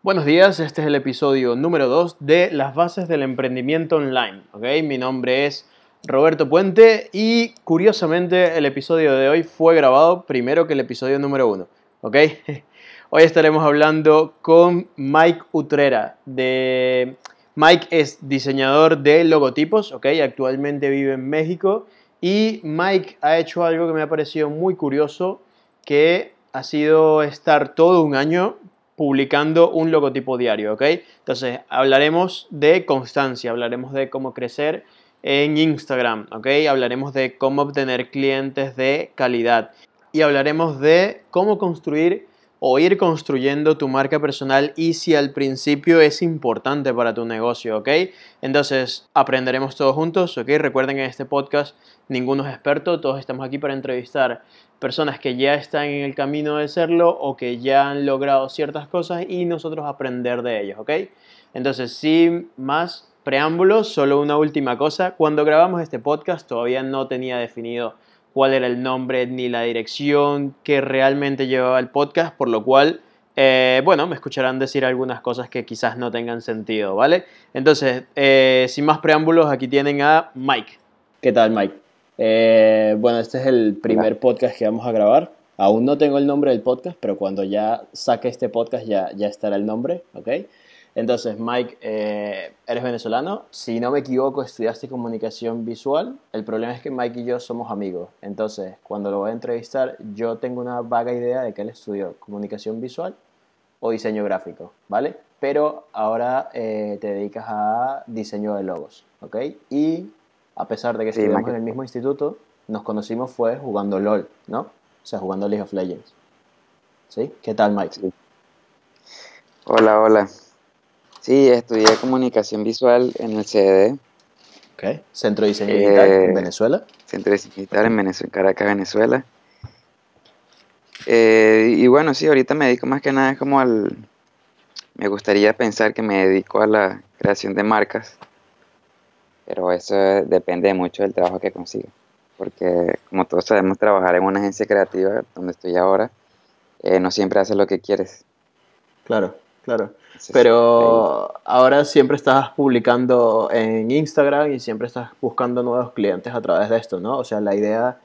Buenos días, este es el episodio número 2 de Las bases del emprendimiento online. ¿okay? Mi nombre es Roberto Puente y curiosamente el episodio de hoy fue grabado primero que el episodio número 1. ¿okay? Hoy estaremos hablando con Mike Utrera. De... Mike es diseñador de logotipos, ¿okay? actualmente vive en México y Mike ha hecho algo que me ha parecido muy curioso, que ha sido estar todo un año publicando un logotipo diario, ¿ok? Entonces, hablaremos de constancia, hablaremos de cómo crecer en Instagram, ¿ok? Hablaremos de cómo obtener clientes de calidad y hablaremos de cómo construir o ir construyendo tu marca personal y si al principio es importante para tu negocio, ¿ok? Entonces aprenderemos todos juntos, ¿ok? Recuerden que en este podcast ninguno es experto, todos estamos aquí para entrevistar personas que ya están en el camino de serlo o que ya han logrado ciertas cosas y nosotros aprender de ellos, ¿ok? Entonces, sin más preámbulos, solo una última cosa. Cuando grabamos este podcast todavía no tenía definido cuál era el nombre ni la dirección que realmente llevaba el podcast, por lo cual, eh, bueno, me escucharán decir algunas cosas que quizás no tengan sentido, ¿vale? Entonces, eh, sin más preámbulos, aquí tienen a Mike. ¿Qué tal, Mike? Eh, bueno, este es el primer podcast que vamos a grabar. Aún no tengo el nombre del podcast, pero cuando ya saque este podcast ya, ya estará el nombre, ¿ok? Entonces, Mike, eh, eres venezolano. Si no me equivoco, estudiaste comunicación visual. El problema es que Mike y yo somos amigos. Entonces, cuando lo voy a entrevistar, yo tengo una vaga idea de que él estudió comunicación visual o diseño gráfico, ¿vale? Pero ahora eh, te dedicas a diseño de logos, ¿ok? Y a pesar de que estudiamos en el mismo instituto, nos conocimos fue jugando LOL, ¿no? O sea, jugando League of Legends. ¿Sí? ¿Qué tal, Mike? Hola, hola. Sí, estudié comunicación visual en el CDD. Ok. Centro de Diseño Digital en eh, Venezuela. Centro de Diseño Digital en Venezuela, Caracas, Venezuela. Eh, y bueno, sí, ahorita me dedico más que nada como al... Me gustaría pensar que me dedico a la creación de marcas, pero eso depende mucho del trabajo que consiga. Porque como todos sabemos, trabajar en una agencia creativa, donde estoy ahora, eh, no siempre haces lo que quieres. Claro, claro. Pero ahora siempre estás publicando en Instagram y siempre estás buscando nuevos clientes a través de esto, ¿no? O sea, la idea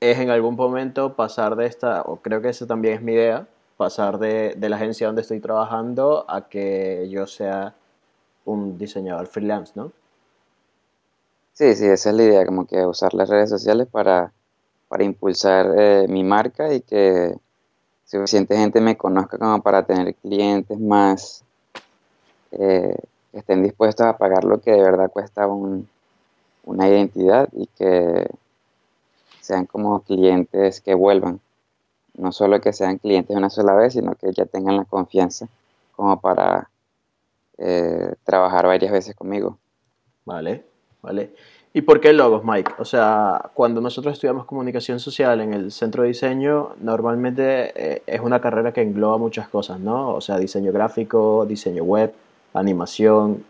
es en algún momento pasar de esta, o creo que esa también es mi idea, pasar de, de la agencia donde estoy trabajando a que yo sea un diseñador freelance, ¿no? Sí, sí, esa es la idea, como que usar las redes sociales para, para impulsar eh, mi marca y que suficiente gente me conozca como para tener clientes más eh, que estén dispuestos a pagar lo que de verdad cuesta una identidad y que sean como clientes que vuelvan. No solo que sean clientes una sola vez, sino que ya tengan la confianza como para eh, trabajar varias veces conmigo. Vale, vale. ¿Y por qué logos, Mike? O sea, cuando nosotros estudiamos comunicación social en el centro de diseño, normalmente eh, es una carrera que engloba muchas cosas, ¿no? O sea, diseño gráfico, diseño web, animación,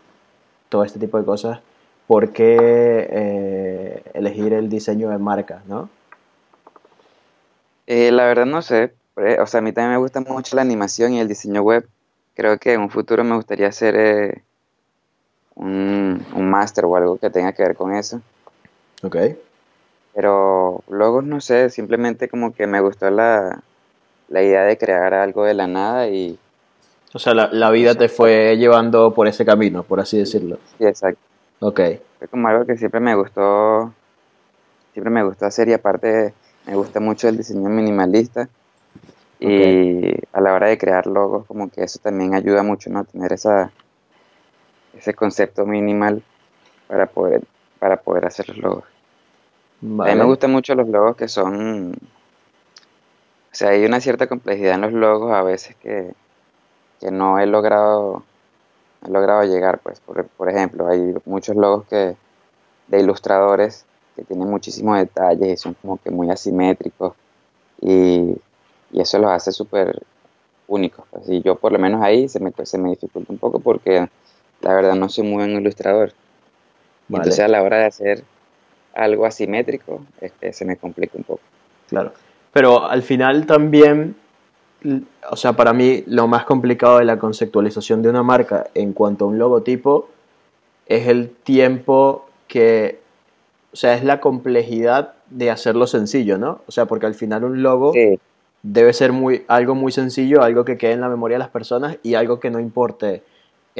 todo este tipo de cosas. ¿Por qué eh, elegir el diseño de marca, no? Eh, la verdad no sé. O sea, a mí también me gusta mucho la animación y el diseño web. Creo que en un futuro me gustaría hacer un, un máster o algo que tenga que ver con eso. Ok. Pero luego, no sé, simplemente como que me gustó la, la idea de crear algo de la nada y... O sea, la, la vida te fue llevando por ese camino, por así decirlo. Sí, exacto. Ok. Fue como algo que siempre me gustó, siempre me gustó hacer y aparte me gusta mucho el diseño minimalista. Y a la hora de crear logos, como que eso también ayuda mucho, ¿no? Tener esa, ese concepto minimal para poder, para poder hacer los logos. A mí me gustan mucho los logos que son, o sea, hay una cierta complejidad en los logos a veces que, que no he logrado, he logrado llegar, pues, por, por, ejemplo, hay muchos logos que, de ilustradores que tienen muchísimos detalles y son como que muy asimétricos y, y eso los hace súper únicos, pues, y yo por lo menos ahí se me, se me dificulta un poco porque la verdad no soy muy buen ilustrador. Entonces a la hora de hacer algo asimétrico, este, se me complica un poco. Claro. Pero al final también o sea, para mí lo más complicado de la conceptualización de una marca en cuanto a un logotipo es el tiempo que, o sea, es la complejidad de hacerlo sencillo, ¿no? O sea, porque al final un logo debe ser muy, algo muy sencillo, algo que quede en la memoria de las personas y algo que no importe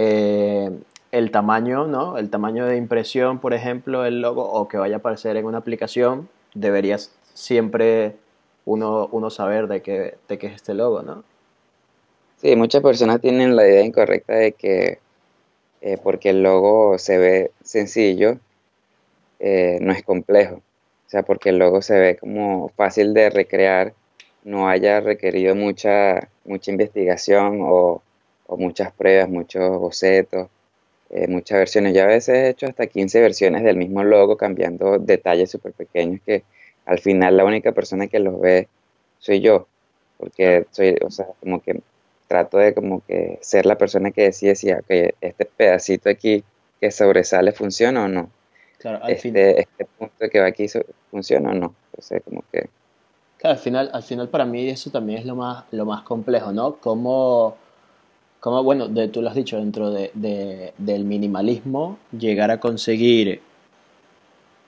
eh, el tamaño, ¿no? El tamaño de impresión, por ejemplo, el logo, o que vaya a aparecer en una aplicación, deberías siempre uno, uno saber de qué, de qué es este logo, ¿no? Sí, muchas personas tienen la idea incorrecta de que eh, porque el logo se ve sencillo, eh, no es complejo. O sea, porque el logo se ve como fácil de recrear, no haya requerido mucha, mucha investigación o, o muchas pruebas, muchos bocetos, eh, muchas versiones. Yo a veces he hecho hasta 15 versiones del mismo logo, cambiando detalles súper pequeños que al final la única persona que los ve soy yo, porque soy, o sea, como que trato de como que ser la persona que decide si okay, este pedacito aquí que sobresale funciona o no. Claro, al este, este punto que va aquí funciona o no. Entonces, como que... Claro, al final, al final para mí eso también es lo más, lo más complejo, ¿no? Cómo, cómo bueno, de, tú lo has dicho, dentro de, de, del minimalismo, llegar a conseguir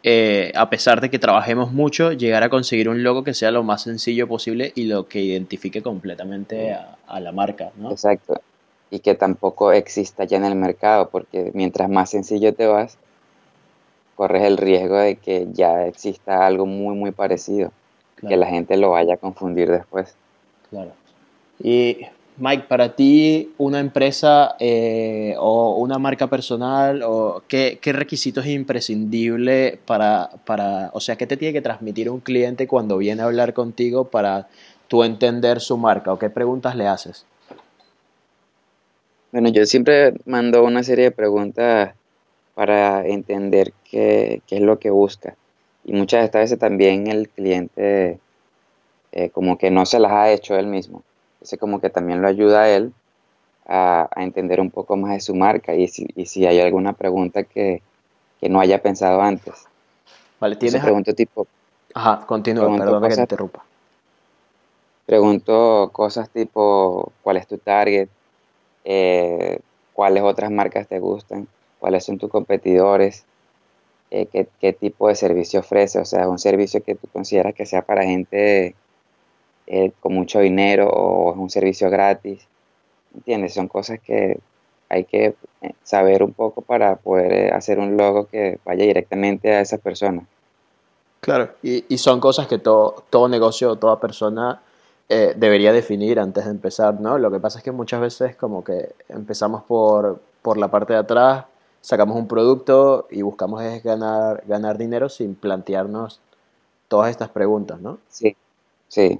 eh, a pesar de que trabajemos mucho, llegar a conseguir un logo que sea lo más sencillo posible y lo que identifique completamente a, la marca. ¿no? Exacto. Y que tampoco exista ya en el mercado, porque mientras más sencillo te vas, corres el riesgo de que ya exista algo muy, muy parecido, que la gente lo vaya a confundir después. Claro. Y Mike, para ti, una empresa eh, o una marca personal, o ¿qué, requisitos es imprescindible para, para, o sea, qué te tiene que transmitir un cliente cuando viene a hablar contigo para tú entender su marca o qué preguntas le haces? Bueno, yo siempre mando una serie de preguntas para entender qué, es lo que busca. Y muchas de estas veces también el cliente eh, como que no se las ha hecho él mismo. Ese como que también lo ayuda a él a, entender un poco más de su marca y si, y si hay alguna pregunta que, no haya pensado antes. Vale, tienes... pregunto tipo... Ajá, continúa, perdón que te interrumpa. Pregunto cosas tipo, ¿cuál es tu target? Eh, ¿Cuáles otras marcas te gustan? ¿Cuáles son tus competidores? Eh, ¿qué, ¿Qué tipo de servicio ofrece? O sea, un servicio que tú consideras que sea para gente eh, con mucho dinero o es un servicio gratis. ¿Entiendes? Son cosas que hay que eh, saber un poco para poder eh, hacer un logo que vaya directamente a esa persona. Claro, y, y son cosas que todo, todo negocio, toda persona debería definir antes de empezar, ¿no? Lo que pasa es que muchas veces como que empezamos por, por la parte de atrás, sacamos un producto y buscamos es ganar, ganar dinero sin plantearnos todas estas preguntas, ¿no? Sí, sí.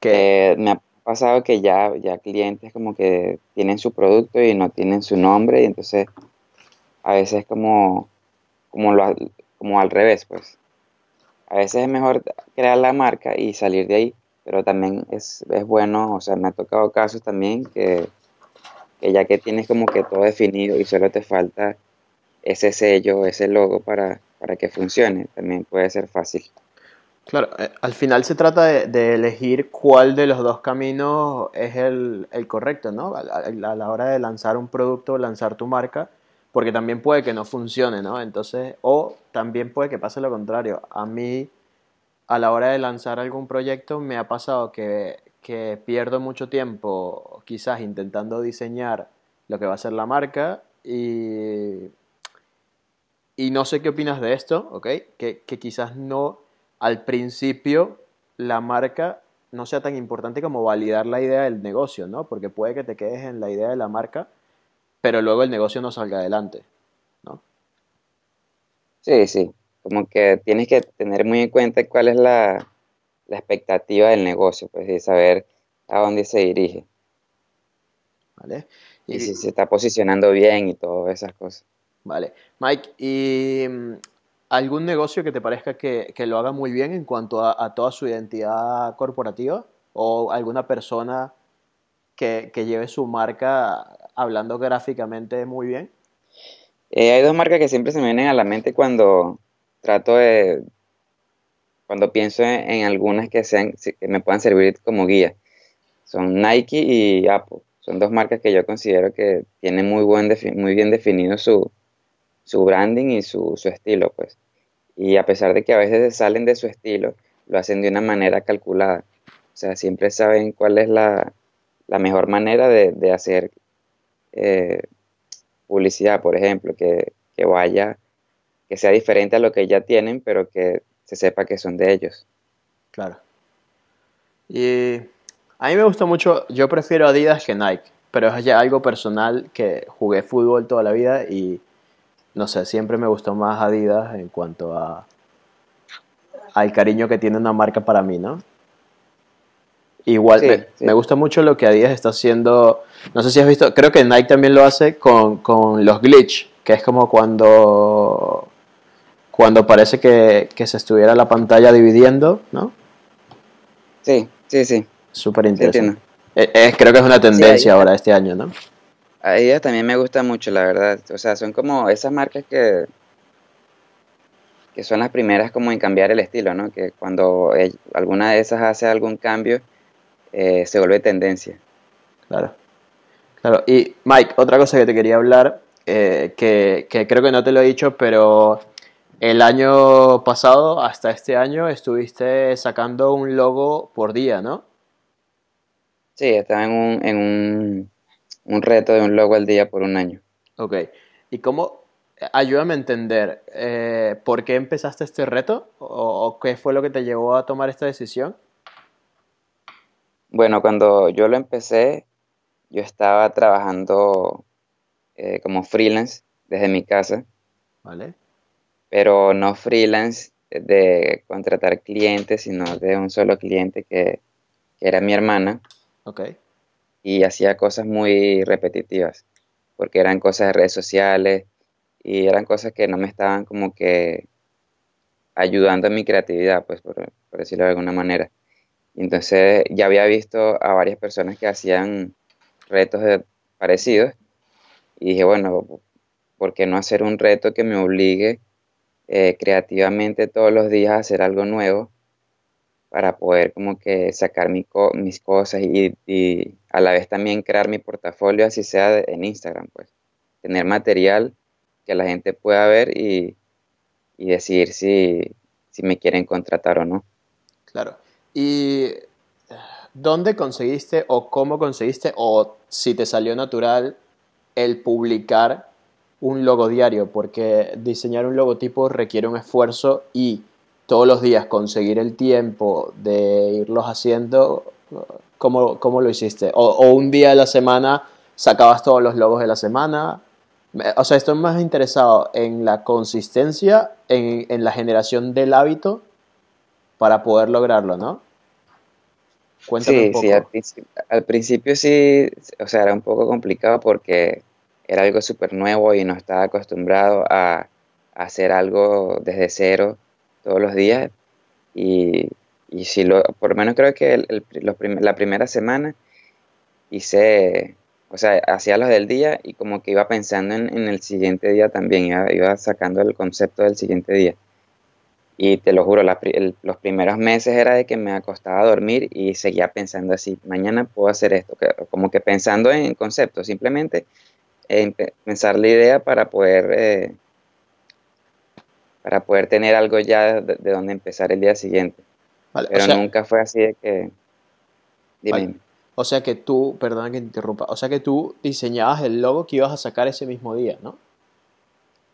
Que me ha pasado que ya, ya clientes como que tienen su producto y no tienen su nombre y entonces a veces como, como, lo, como al revés, pues. A veces es mejor crear la marca y salir de ahí, pero también es, es bueno, o sea, me ha tocado casos también que, que ya que tienes como que todo definido y solo te falta ese sello, ese logo para, para que funcione, también puede ser fácil. Claro, eh, al final se trata de, elegir cuál de los dos caminos es el, correcto, ¿no? A, la hora de lanzar un producto, lanzar tu marca, porque también puede que no funcione, ¿no? Entonces, o también puede que pase lo contrario. A mí, a la hora de lanzar algún proyecto, me ha pasado que, pierdo mucho tiempo quizás intentando diseñar lo que va a ser la marca y, y no sé qué opinas de esto, ¿ok? Que quizás no al principio la marca no sea tan importante como validar la idea del negocio, ¿no? Porque puede que te quedes en la idea de la marca, pero luego el negocio no salga adelante, ¿no? Sí, sí. Como que tienes que tener muy en cuenta cuál es la, expectativa del negocio, pues, y saber a dónde se dirige. ¿Vale? Y, si se está posicionando bien y todas esas cosas. Vale. Mike, y mm, ¿Algún negocio que te parezca que, lo haga muy bien en cuanto a, toda su identidad corporativa? ¿O alguna persona que, lleve su marca hablando gráficamente muy bien? Eh, hay dos marcas que siempre se me vienen a la mente cuando trato de, cuando pienso en, algunas que, sean, que me puedan servir como guía. son Nike y Apple. Son dos marcas que yo considero que tienen muy, buen muy bien definido su, su branding y su, su, estilo, pues. Y a pesar de que a veces salen de su estilo, lo hacen de una manera calculada. O sea, siempre saben cuál es la, la mejor manera de, de hacer eh, publicidad, por ejemplo, que, que vaya, que sea diferente a lo que ya tienen, pero que se sepa que son de ellos. Claro. Y a mí me gusta mucho, yo prefiero Adidas que Nike, pero es ya algo personal que jugué fútbol toda la vida y no sé, siempre me gustó más Adidas en cuanto a al cariño que tiene una marca para mí, ¿no? Igual, me, gusta mucho lo que Adidas está haciendo. No sé si has visto, creo que Nike también lo hace con, con los glitch, que es como cuando, cuando parece que, que, se estuviera la pantalla dividiendo, ¿no? Sí, sí, sí. Súper interesante. Eh, creo que es una tendencia ahora este año, ¿no? Adidas también me gusta mucho, la verdad. O sea, son como esas marcas que, que son las primeras como en cambiar el estilo, ¿no? Que cuando alguna de esas hace algún cambio, eh, se vuelve tendencia. Claro. Claro. Y Mike, otra cosa que te quería hablar, eh, que, creo que no te lo he dicho, pero el año pasado, hasta este año, estuviste sacando un logo por día, ¿no? Sí, estaba en un, en un, un reto de un logo al día por un año. Ok. ¿Y cómo, ayúdame a entender, eh, ¿por qué empezaste este reto? ¿O, qué fue lo que te llevó a tomar esta decisión? Bueno, cuando yo lo empecé, yo estaba trabajando eh, como freelance desde mi casa. Vale. Pero no freelance de contratar clientes, sino de un solo cliente que, era mi hermana. Ok. Y hacía cosas muy repetitivas, porque eran cosas de redes sociales y eran cosas que no me estaban como que ayudando en mi creatividad, pues por decirlo de alguna manera. Entonces ya había visto a varias personas que hacían retos parecidos y dije, bueno, ¿por qué no hacer un reto que me obligue eh, creativamente todos los días a hacer algo nuevo para poder como que sacar mis cosas y, a la vez también crear mi portafolio, así sea en Instagram, pues. Tener material que la gente pueda ver y, y decidir si, si me quieren contratar o no. Claro. ¿Y dónde conseguiste o cómo conseguiste o si te salió natural el publicar un logo diario? Porque diseñar un logotipo requiere un esfuerzo y todos los días conseguir el tiempo de irlos haciendo, ¿cómo, cómo lo hiciste? O, un día de la semana sacabas todos los logos de la semana. O sea, estoy más interesado en la consistencia, en, en la generación del hábito para poder lograrlo, ¿no? Cuéntame sí, sí, al principio, sí, o sea, era un poco complicado porque era algo súper nuevo y no estaba acostumbrado a, hacer algo desde cero todos los días. Y, y si lo, por lo menos creo que la primera semana hice, o sea, hacía los del día y como que iba pensando en, el siguiente día también, iba, iba sacando el concepto del siguiente día. Y te lo juro, los primeros meses era de que me acostaba a dormir y seguía pensando así, mañana puedo hacer esto, como que pensando en conceptos, simplemente en pensar la idea para poder, eh, para poder tener algo ya de, donde empezar el día siguiente. Pero nunca fue así de que... Dime. O sea que tú, perdona que te interrumpa, o sea que tú diseñabas el logo que ibas a sacar ese mismo día, ¿no?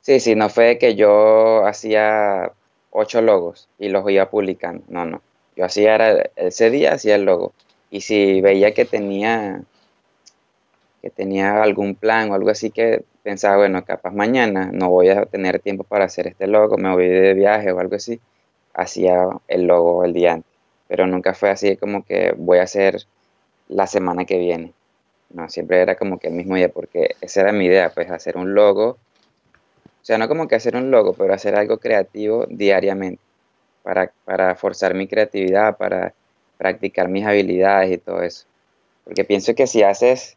Sí, sí, no fue que yo hacía ocho logos y los iba publicando. No, no. Yo hacía, era, ese día hacía el logo. Y si veía que tenía, que tenía algún plan o algo así que pensaba, bueno, capaz mañana no voy a tener tiempo para hacer este logo, me voy de viaje o algo así, hacía el logo el día antes. Pero nunca fue así como que voy a hacer la semana que viene. No, siempre era como que el mismo día, porque esa era mi idea, pues hacer un logo o sea, no como que hacer un logo, pero hacer algo creativo diariamente para, para forzar mi creatividad, para practicar mis habilidades y todo eso. Porque pienso que si haces,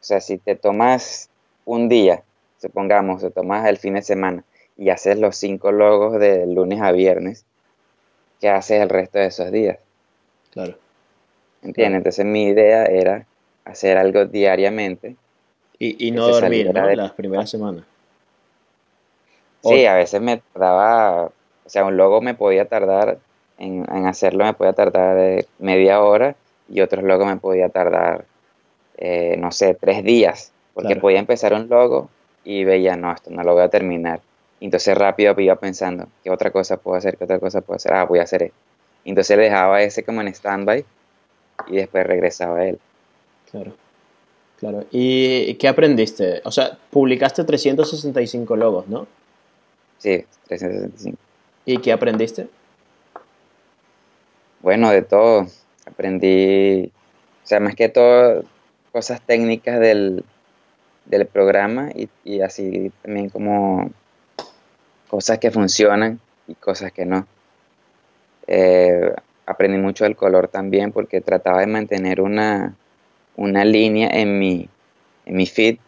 o sea, si te tomas un día, supongamos, te tomas el fin de semana y haces los cinco logos de lunes a viernes, ¿qué haces el resto de esos días? Claro. ¿entiendes? Entonces mi idea era hacer algo diariamente. Y, no dormir, ¿no? Las primeras semanas. Sí, a veces me tardaba, o sea, un logo me podía tardar, en, hacerlo me podía tardar eh, media hora y otros logos me podía tardar, eh, no sé, tres días, porque podía empezar un logo y veía, no, esto no lo voy a terminar. entonces rápido iba pensando, ¿qué otra cosa puedo hacer? ¿Qué otra cosa puedo hacer? Ah, voy a hacer esto. entonces dejaba ese como en stand-by y después regresaba a él. Claro. Claro. ¿Y qué aprendiste? O sea, publicaste 365 logos, ¿no? Sí, 365. ¿Y qué aprendiste? Bueno, de todo. Aprendí, o sea, más que todo, cosas técnicas del, programa y, así también como cosas que funcionan y cosas que no. Eh, aprendí mucho del color también porque trataba de mantener una, una línea en mi, en mi feed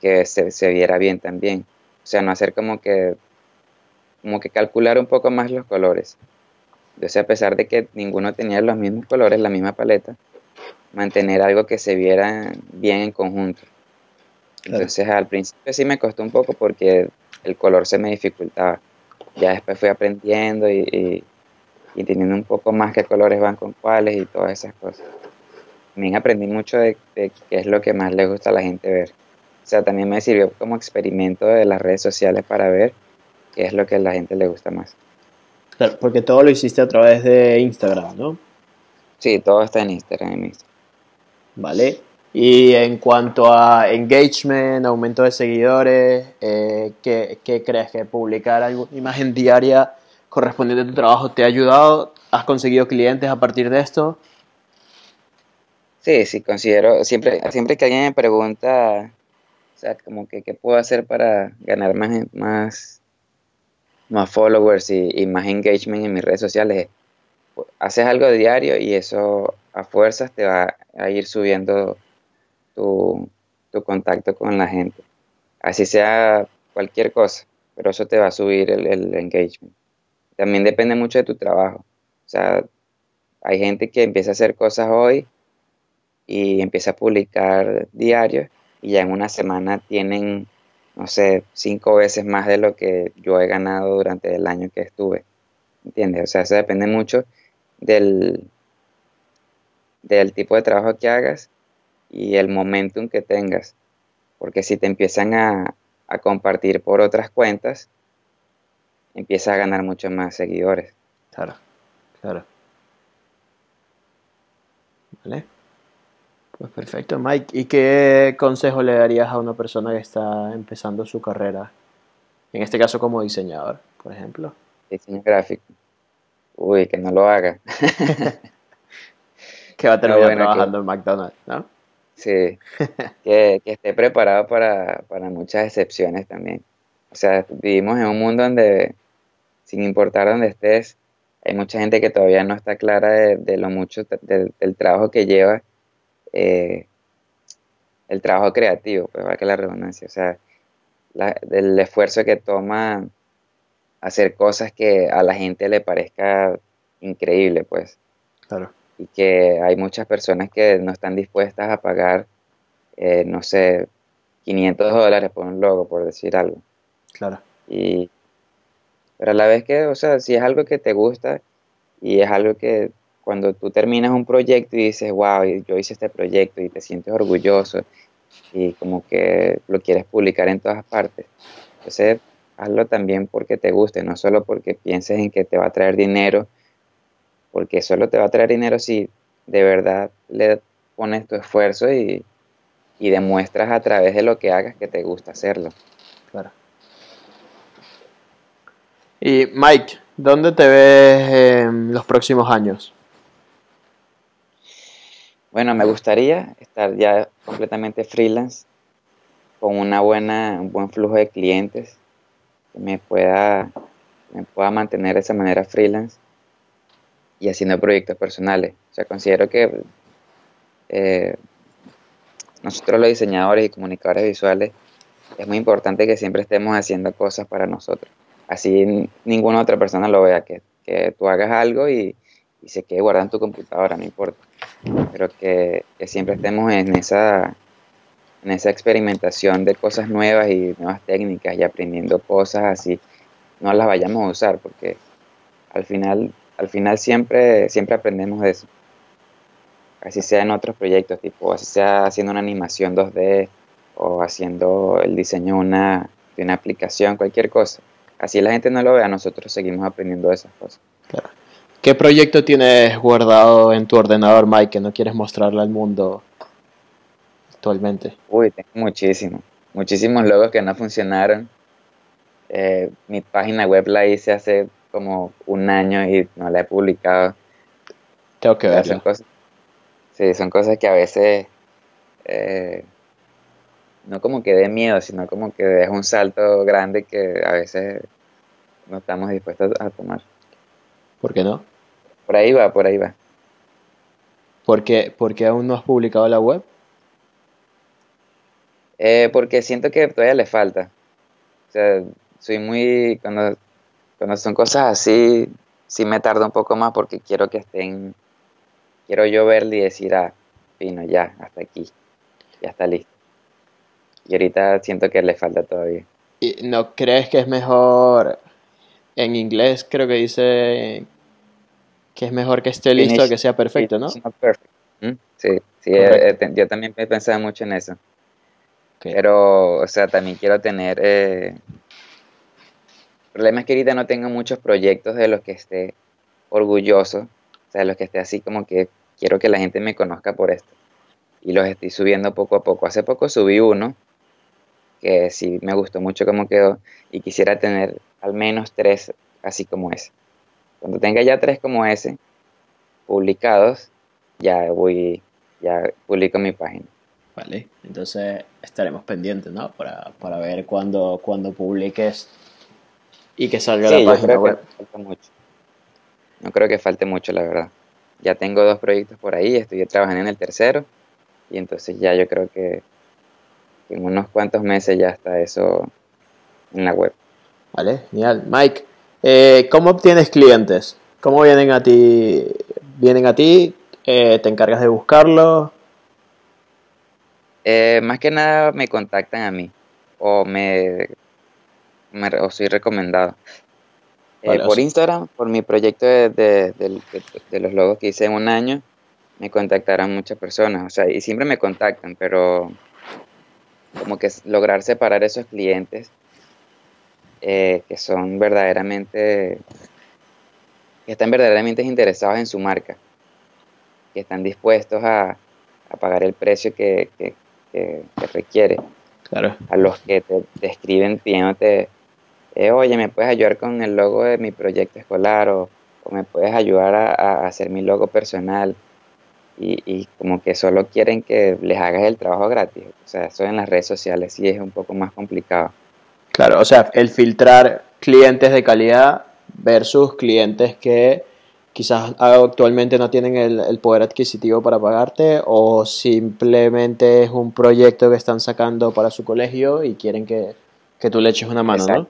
que se, se, viera bien también. O sea, no hacer como que, como que calcular un poco más los colores. Entonces, a pesar de que ninguno tenía los mismos colores, la misma paleta, mantener algo que se viera bien en conjunto. Entonces, al principio sí me costó un poco porque el color se me dificultaba. Ya después fui aprendiendo y, y teniendo un poco más qué colores van con cuáles y todas esas cosas también aprendí mucho de, qué es lo que más le gusta a la gente ver. O sea, también me sirvió como experimento de las redes sociales para ver qué es lo que a la gente le gusta más. Claro, porque todo lo hiciste a través de Instagram, ¿no? Sí, todo está en Instagram. Vale. Y en cuanto a engagement, aumento de seguidores, eh, ¿qué, ¿qué, crees que publicar alguna imagen diaria correspondiente a tu trabajo te ha ayudado? ¿Has conseguido clientes a partir de esto? Sí, sí, considero, siempre, siempre que alguien me pregunta, o sea, como que qué puedo hacer para ganar más, más, más followers y, más engagement en mis redes sociales, haces algo diario y eso a fuerzas te va a ir subiendo tu, contacto con la gente. Así sea cualquier cosa, pero eso te va a subir el, el engagement. También depende mucho de tu trabajo. O sea, hay gente que empieza a hacer cosas hoy y empieza a publicar diarios y ya en una semana tienen, no sé, cinco veces más de lo que yo he ganado durante el año que estuve. ¿Entiendes? O sea, eso depende mucho del, del tipo de trabajo que hagas y el momentum que tengas. Porque si te empiezan a, a compartir por otras cuentas, empiezas a ganar mucho más seguidores. Claro, claro. ¿Vale? Pues perfecto, Mike. ¿Y qué consejo le darías a una persona que está empezando su carrera? En este caso como diseñador, por ejemplo. Diseño gráfico. Uy, que no lo haga. que va a terminar trabajando en McDonald's, ¿no? Sí, que, esté preparado para, muchas excepciones también. O sea, vivimos en un mundo donde, sin importar dónde estés, hay mucha gente que todavía no está clara de, lo mucho del trabajo que lleva eh, el trabajo creativo, pues que la redundancia, o sea, el esfuerzo que toma hacer cosas que a la gente le parezca increíble, pues. Claro. Y que hay muchas personas que no están dispuestas a pagar, eh, no sé, 500 dólares por un logo, por decir algo. Claro. Y, pero a la vez que, o sea, si es algo que te gusta y es algo que cuando tú terminas un proyecto y dices, wow, yo hice este proyecto y te sientes orgulloso y como que lo quieres publicar en todas partes. Entonces, hazlo también porque te guste, no solo porque pienses en que te va a traer dinero, porque solo te va a traer dinero si de verdad le pones tu esfuerzo y, demuestras a través de lo que hagas que te gusta hacerlo. Claro. Y Mike, ¿dónde te ves en los próximos años? Bueno, me gustaría estar ya completamente freelance, con una buena, un buen flujo de clientes, que me pueda, me pueda mantener de esa manera freelance y haciendo proyectos personales. O sea, considero que eh, nosotros los diseñadores y comunicadores visuales es muy importante que siempre estemos haciendo cosas para nosotros. Así ninguna otra persona lo vea, que, que tú hagas algo y, y se quede guardado en tu computadora, no importa. Pero que, que siempre estemos en esa, en esa experimentación de cosas nuevas y nuevas técnicas y aprendiendo cosas así, no las vayamos a usar porque al final, al final siempre, siempre aprendemos de eso. Así sea en otros proyectos, tipo, así sea haciendo una animación 2D o haciendo el diseño de una, de una aplicación, cualquier cosa. Así la gente no lo vea, nosotros seguimos aprendiendo de esas cosas. ¿Qué proyecto tienes guardado en tu ordenador, Mike, que no quieres mostrarle al mundo actualmente? Uy, tengo muchísimos. Muchísimos logos que no funcionaron. Eh, mi página web la hice hace como un año y no la he publicado. Tengo que verla. sí, son cosas que a veces eh, no como que dé miedo, sino como que es un salto grande que a veces no estamos dispuestos a tomar. ¿Por qué no? Por ahí va, por ahí va. ¿Por qué, aún no has publicado la web? Eh, porque siento que todavía le falta. O sea, soy muy. Cuando, cuando son cosas así, sí me tardo un poco más porque quiero que estén. Quiero yo verle y decir, ah, vino ya, hasta aquí. Ya está listo. Y ahorita siento que le falta todavía. ¿Y no crees que es mejor? En inglés creo que dice que es mejor que esté listo que sea perfecto, ¿no? ¿Mm? Sí, sí eh, eh, yo también he pensado mucho en eso. Pero, o sea, también quiero tener... Eh... Problema es que ahorita no tengo muchos proyectos de los que esté orgulloso, o sea, de los que esté así como que quiero que la gente me conozca por esto. Y los estoy subiendo poco a poco. Hace poco subí uno que sí me gustó mucho cómo quedó y quisiera tener al menos tres así como ese. Cuando tenga ya tres como ese publicados, ya voy, ya publico mi página. Vale, entonces estaremos pendientes, ¿no? Para, para ver cuándo, cuando publiques y que salga la página web. mucho. No creo que falte mucho, la verdad. Ya tengo dos proyectos por ahí, estoy trabajando en el tercero y entonces ya yo creo que en unos cuantos meses ya está eso en la web. Vale, genial. Mike, eh, ¿cómo obtienes clientes? ¿Cómo vienen a ti? ¿Vienen a ti? Eh, ¿Te encargas de buscarlos? Eh, más que nada me contactan a mí o me, o soy recomendado. por Instagram, por mi proyecto de, de, los logos que hice en un año, me contactarán muchas personas. O sea, y siempre me contactan, pero como que lograr separar esos clientes eh, que son verdaderamente, que están verdaderamente interesados en su marca, que están dispuestos a, pagar el precio que, requiere. Claro. A los que te, escriben pidiéndote, eh, oye, ¿me puedes ayudar con el logo de mi proyecto escolar? O, me puedes ayudar a hacer mi logo personal y, como que solo quieren que les hagas el trabajo gratis. O sea, eso en las redes sociales sí es un poco más complicado. Claro, o sea, el filtrar clientes de calidad versus clientes que quizás actualmente no tienen el, poder adquisitivo para pagarte o simplemente es un proyecto que están sacando para su colegio y quieren que, tú le eches una mano, ¿no?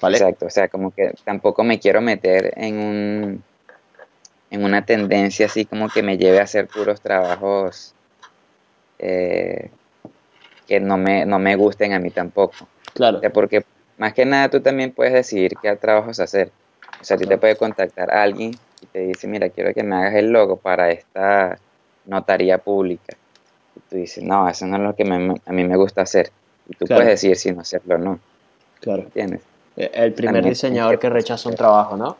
¿Vale? Exacto, o sea, como que tampoco me quiero meter en un en una tendencia así como que me lleve a hacer puros trabajos eh, que no me, no me gusten a mí tampoco. Claro. porque más que nada tú también puedes decidir qué trabajos hacer. O sea, a ti te puede contactar a alguien y te dice, mira, quiero que me hagas el logo para esta notaría pública. Y tú dices, no, eso no es lo que a mí me gusta hacer. Y tú puedes decir si no hacerlo o no. Claro. ¿Entiendes? El primer diseñador que rechaza un trabajo, ¿no?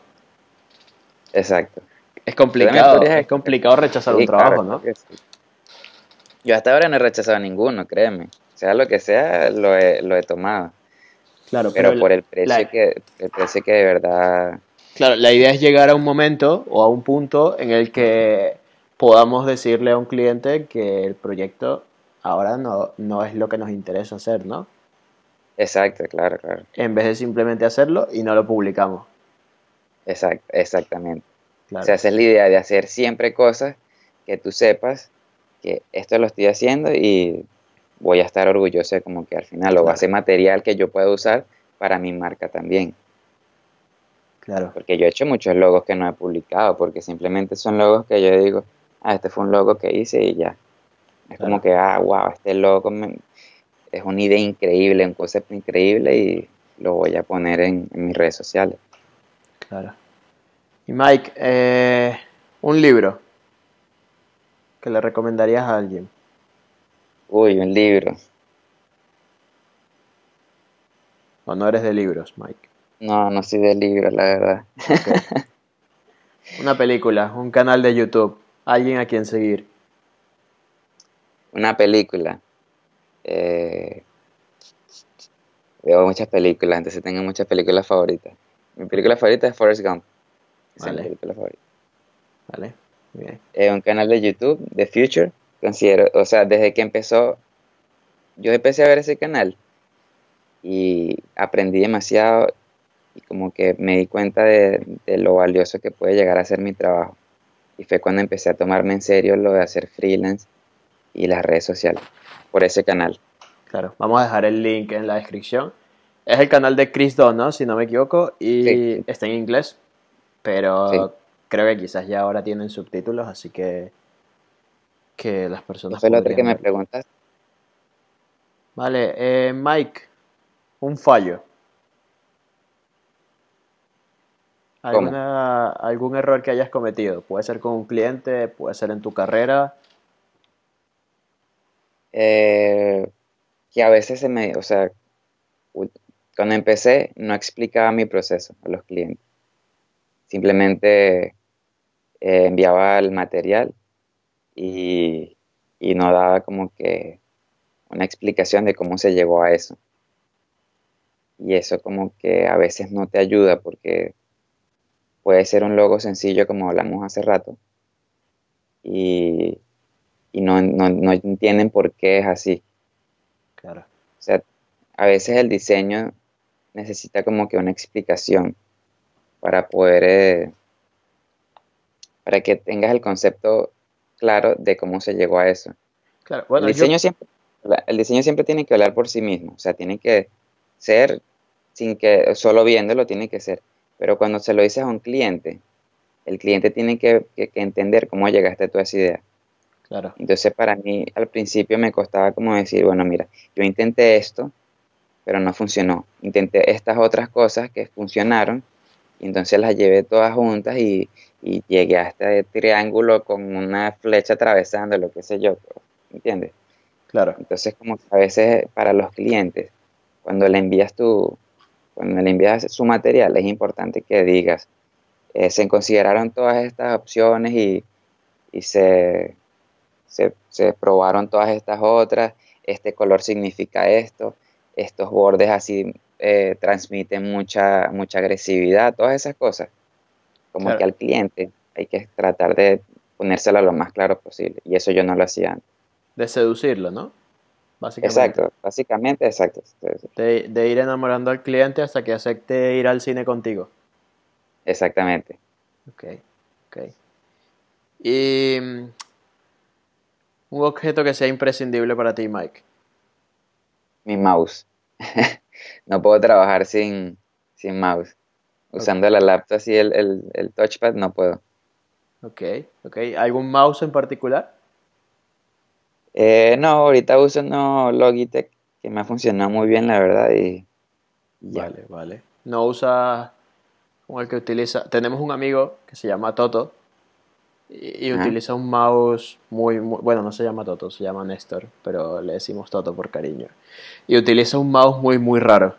Exacto. Es complicado, es complicado rechazar un trabajo, ¿no? Yo hasta ahora no he rechazado ninguno, créeme. Sea lo que sea, lo he, lo he tomado. Claro, pero, por el precio, que, el precio que de verdad... Claro, la idea es llegar a un momento o a un punto en el que podamos decirle a un cliente que el proyecto ahora no, no es lo que nos interesa hacer, ¿no? Exacto, claro, claro. En vez de simplemente hacerlo y no lo publicamos. Exacto, exactamente. O sea, esa es la idea de hacer siempre cosas que tú sepas que esto lo estoy haciendo y voy a estar orgulloso de como que al final lo va a ser material que yo pueda usar para mi marca también. Claro. Porque yo he hecho muchos logos que no he publicado, porque simplemente son logos que yo digo, ah, este fue un logo que hice y ya. Es como que, ah, wow, este logo es una idea increíble, un concepto increíble y lo voy a poner en, mis redes sociales. Claro. Y Mike, eh, un libro que le recomendarías a alguien. Uy, un libro. ¿O no eres de libros, Mike? No, no soy de libros, la verdad. Una película, un canal de YouTube, alguien a quien seguir. Una película. Eh, veo muchas películas, entonces tengo muchas películas favoritas. Mi película favorita es Forrest Gump. vale. es mi película favorita. Vale, bien. Eh, un canal de YouTube, The Future, considero, o sea, desde que empezó, yo empecé a ver ese canal y aprendí demasiado y como que me di cuenta de, lo valioso que puede llegar a ser mi trabajo. Y fue cuando empecé a tomarme en serio lo de hacer freelance y las redes sociales por ese canal. Claro, vamos a dejar el link en la descripción. Es el canal de Chris Dono, si no me equivoco, y está en inglés, pero creo que quizás ya ahora tienen subtítulos, así que que las personas... Fue lo otro que me preguntas. Vale, eh, Mike, un fallo. ¿Algún error que hayas cometido? Puede ser con un cliente, puede ser en tu carrera. Eh, que a veces se me, o sea, cuando empecé no explicaba mi proceso a los clientes. Simplemente eh, enviaba el material y, y no daba como que una explicación de cómo se llegó a eso. Y eso como que a veces no te ayuda porque puede ser un logo sencillo como hablamos hace rato y, no, no, entienden por qué es así. Claro. O sea, a veces el diseño necesita como que una explicación para poder, eh, para que tengas el concepto claro de cómo se llegó a eso. Claro, bueno, el, diseño siempre, el diseño siempre tiene que hablar por sí mismo, o sea, tiene que ser sin que solo viéndolo tiene que ser. Pero cuando se lo dices a un cliente, el cliente tiene que, entender cómo llegaste a tu esa idea. Claro. Entonces para mí al principio me costaba como decir, bueno, mira, yo intenté esto, pero no funcionó. Intenté estas otras cosas que funcionaron y entonces las llevé todas juntas y, y llegué a este triángulo con una flecha atravesando, lo que sé yo, ¿entiendes? Claro. Entonces, como a veces para los clientes, cuando le envías tu, cuando le envías su material, es importante que digas, eh, se consideraron todas estas opciones y, y se, se, se, probaron todas estas otras, este color significa esto, estos bordes así eh, transmiten mucha, mucha agresividad, todas esas cosas como que al cliente hay que tratar de ponérselo lo más claro posible. Y eso yo no lo hacía antes. De seducirlo, ¿no? Básicamente. Exacto, básicamente, exacto. De, ir enamorando al cliente hasta que acepte ir al cine contigo. Exactamente. Ok, ok. Y un objeto que sea imprescindible para ti, Mike. Mi mouse. no puedo trabajar sin, sin mouse. Usando la laptop así, el, el, touchpad, no puedo. Ok, ok. ¿Algún mouse en particular? Eh, no, ahorita uso no Logitech, que me ha funcionado muy bien, la verdad. Y, Vale, vale. No usa como el que utiliza. Tenemos un amigo que se llama Toto y, utiliza un mouse muy, muy, Bueno, no se llama Toto, se llama Néstor, pero le decimos Toto por cariño. Y utiliza un mouse muy, muy raro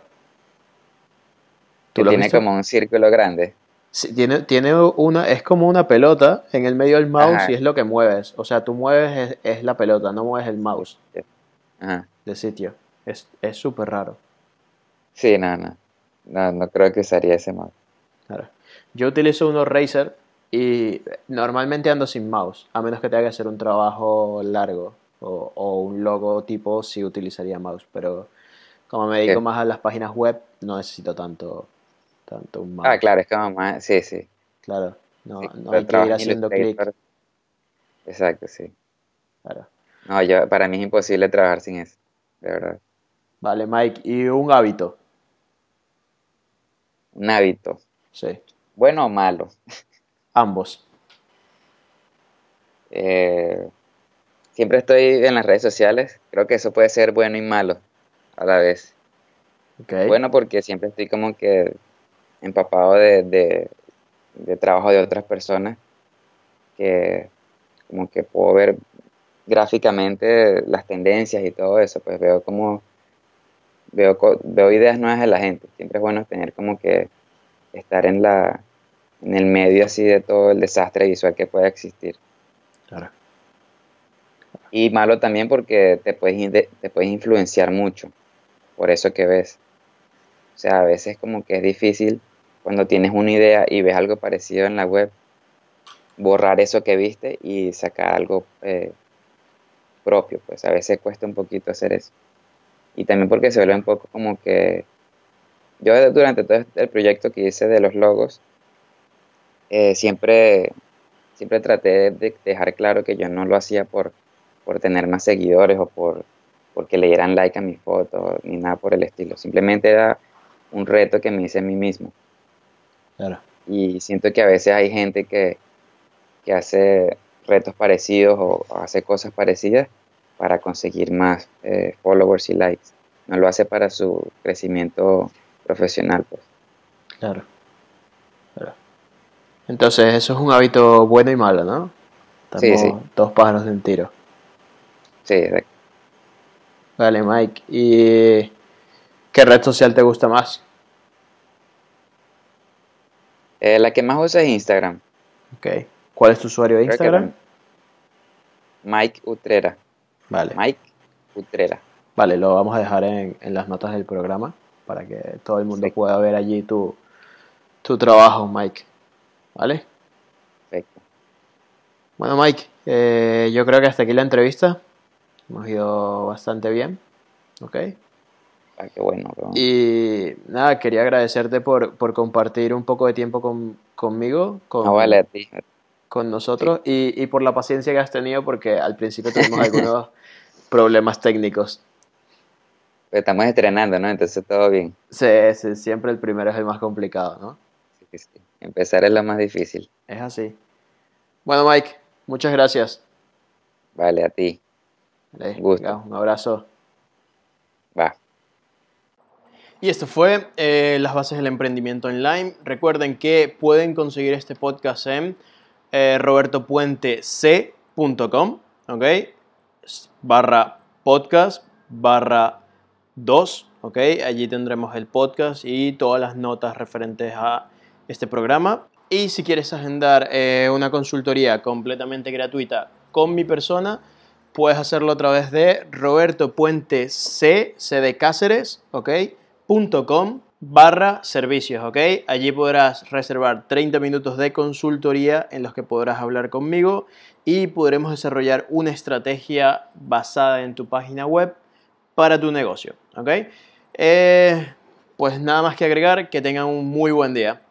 tiene como un círculo grande. Sí, tiene, tiene una, es como una pelota en el medio del mouse y es lo que mueves. O sea, tú mueves es, la pelota, no mueves el mouse de sitio. Es súper raro. Sí, no, no, no. No creo que usaría ese mouse. Claro. Yo utilizo unos Razer y normalmente ando sin mouse, a menos que tenga que hacer un trabajo largo o, o un logo tipo, sí utilizaría mouse, pero como me dedico más a las páginas web, no necesito tanto, tanto un mouse. Ah, claro, es como más, sí, sí. Claro, no, no hay que ir haciendo clic. Exacto, sí. Claro. No, yo, para mí es imposible trabajar sin eso, de verdad. Vale, Mike, ¿y un hábito? Un hábito. Sí. ¿Bueno o malo? Ambos. Eh, siempre estoy en las redes sociales. Creo que eso puede ser bueno y malo a la vez. Okay. Bueno porque siempre estoy como que empapado de, de, de trabajo de otras personas que como que puedo ver gráficamente las tendencias y todo eso, pues veo como veo, veo ideas nuevas de la gente. Siempre es bueno tener como que estar en la en el medio así de todo el desastre visual que pueda existir. Claro. Y malo también porque te puedes, te puedes influenciar mucho por eso que ves. O sea, a veces como que es difícil cuando tienes una idea y ves algo parecido en la web, borrar eso que viste y sacar algo eh, propio. Pues a veces cuesta un poquito hacer eso. Y también porque se vuelve un poco como que yo durante todo el proyecto que hice de los logos, eh, siempre, siempre traté de dejar claro que yo no lo hacía por, por tener más seguidores o por porque le dieran like a mi foto ni nada por el estilo. Simplemente era un reto que me hice a mí mismo. Claro. Y siento que a veces hay gente que, que hace retos parecidos o, hace cosas parecidas para conseguir más eh, followers y likes. No lo hace para su crecimiento profesional, pues. Claro. claro. Entonces, eso es un hábito bueno y malo, ¿no? sí, sí. dos pájaros de un tiro. Sí, exacto. Vale, Mike. ¿Y qué red social te gusta más? Eh, la que más uso es Instagram. Ok. ¿Cuál es tu usuario de Instagram? Mike Utrera. Vale. Mike Utrera. Vale, lo vamos a dejar en, en las notas del programa para que todo el mundo Sí. pueda ver allí tu, tu trabajo, Mike. ¿Vale? Perfecto. Bueno, Mike, eh, yo creo que hasta aquí la entrevista. Hemos ido bastante bien. ¿Ok? Ah, qué bueno. Y nada, quería agradecerte por, por compartir un poco de tiempo con- conmigo, con, vale a ti. con nosotros y, y por la paciencia que has tenido porque al principio tuvimos algunos problemas técnicos. Pues estamos estrenando, ¿no? Entonces todo bien. Sí, sí, siempre el primero es el más complicado, ¿no? Sí. Empezar es lo más difícil. Es así. Bueno, Mike, muchas gracias. Vale, a ti. Vale, Gusto. venga, un abrazo. Va. Y esto fue eh, Las bases del emprendimiento online. Recuerden que pueden conseguir este podcast en eh, robertopuentec.com, ¿ok? Barra podcast, barra 2, ¿ok? Allí tendremos el podcast y todas las notas referentes a este programa. Y si quieres agendar eh, una consultoría completamente gratuita con mi persona, puedes hacerlo a través de Roberto Puente C, C de Cáceres, ¿ok? .com barra servicios. Allí podrás reservar 30 minutos de consultoría en los que podrás hablar conmigo y podremos desarrollar una estrategia basada en tu página web para tu negocio, ¿ok? Eh, pues nada más que agregar, que tengan un muy buen día.